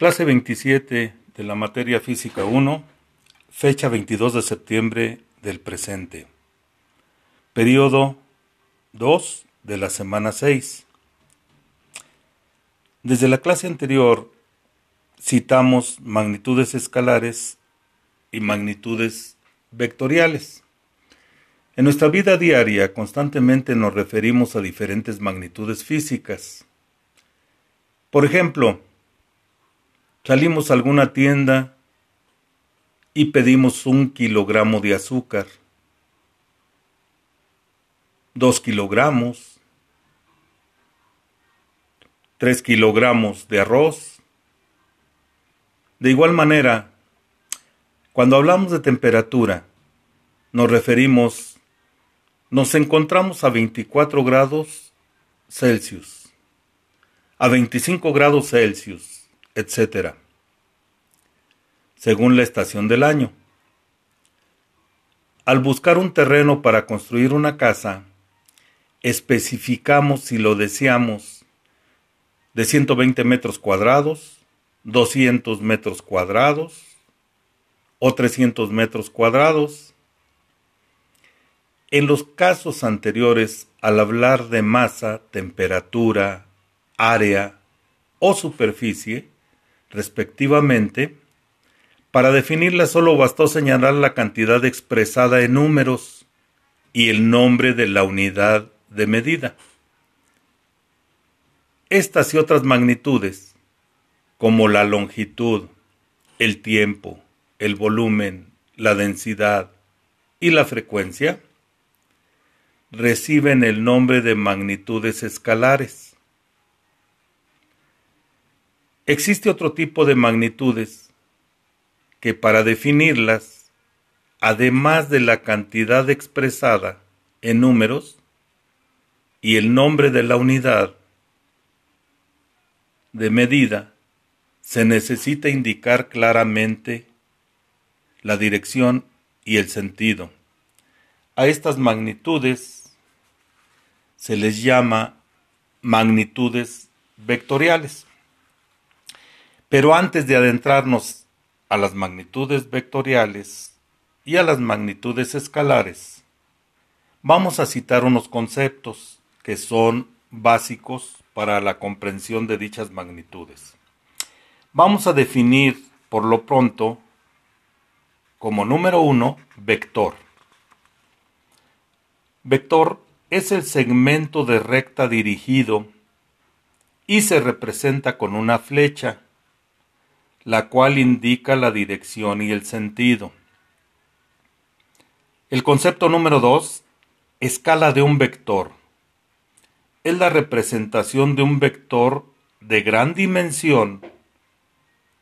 Clase 27 de la materia física 1, fecha 22 de septiembre del presente. Periodo 2 de la semana 6. Desde la clase anterior citamos magnitudes escalares y magnitudes vectoriales. En nuestra vida diaria constantemente nos referimos a diferentes magnitudes físicas. Por ejemplo, salimos a alguna tienda y pedimos un kilogramo de azúcar, dos kilogramos, tres kilogramos de arroz. De igual manera, cuando hablamos de temperatura, nos referimos, nos encontramos a 24 grados Celsius, a 25 grados Celsius, etc. Según la estación del año. Al buscar un terreno para construir una casa, especificamos si lo deseamos de 120 metros cuadrados, 200 metros cuadrados, o 300 metros cuadrados. En los casos anteriores, al hablar de masa, temperatura, área o superficie, respectivamente, para definirla solo bastó señalar la cantidad expresada en números y el nombre de la unidad de medida. Estas y otras magnitudes, como la longitud, el tiempo, el volumen, la densidad y la frecuencia, reciben el nombre de magnitudes escalares. Existe otro tipo de magnitudes que para definirlas, además de la cantidad expresada en números y el nombre de la unidad de medida, se necesita indicar claramente la dirección y el sentido. A estas magnitudes se les llama magnitudes vectoriales. Pero antes de adentrarnos a las magnitudes vectoriales y a las magnitudes escalares, vamos a citar unos conceptos que son básicos para la comprensión de dichas magnitudes. Vamos a definir por lo pronto como número uno, vector. Vector es el segmento de recta dirigido y se representa con una flecha, la cual indica la dirección y el sentido. El concepto número dos, escala de un vector. Es la representación de un vector de gran dimensión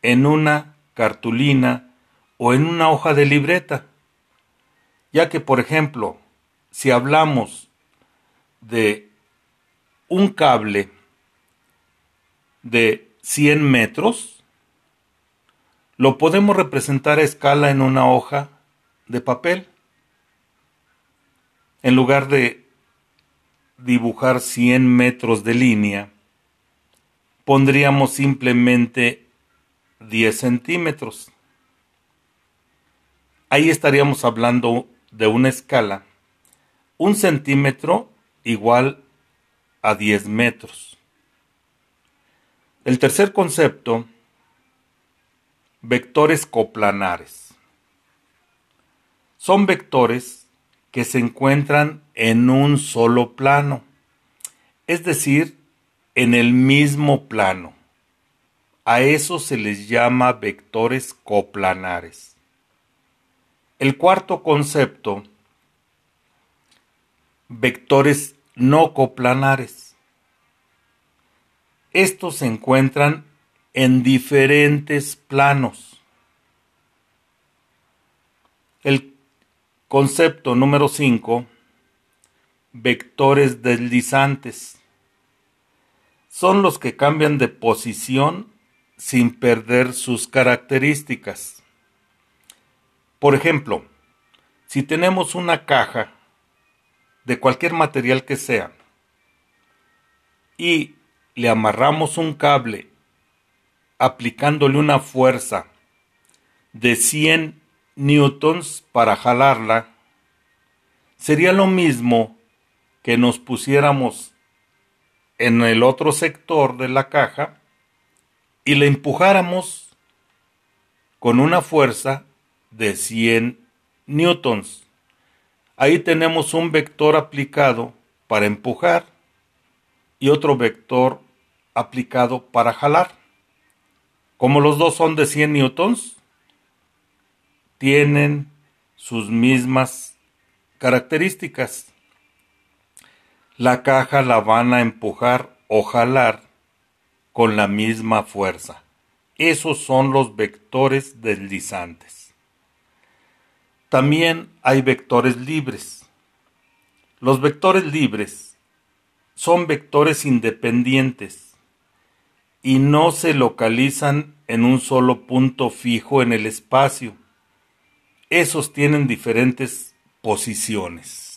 en una cartulina o en una hoja de libreta, ya que, por ejemplo, si hablamos de un cable de 100 metros, lo podemos representar a escala en una hoja de papel. En lugar de dibujar 100 metros de línea, pondríamos simplemente 10 centímetros. Ahí estaríamos hablando de una escala, un centímetro igual a 10 metros. El tercer concepto, vectores coplanares. Son vectores que se encuentran en un solo plano, es decir, en el mismo plano. A eso se les llama vectores coplanares. El cuarto concepto, vectores no coplanares. Estos se encuentran en diferentes planos. El concepto número 5, vectores deslizantes. Son los que cambian de posición sin perder sus características. Por ejemplo, si tenemos una caja de cualquier material que sea y le amarramos un cable aplicándole una fuerza de 100 newtons para jalarla, sería lo mismo que nos pusiéramos en el otro sector de la caja y le empujáramos con una fuerza de 100 newtons. Ahí tenemos un vector aplicado para empujar y otro vector aplicado para jalar. Como los dos son de 100 newtons, tienen sus mismas características. La caja la van a empujar o jalar con la misma fuerza. Esos son los vectores deslizantes. También hay vectores libres. Los vectores libres son vectores independientes y no se localizan en un solo punto fijo en el espacio. Esos tienen diferentes posiciones.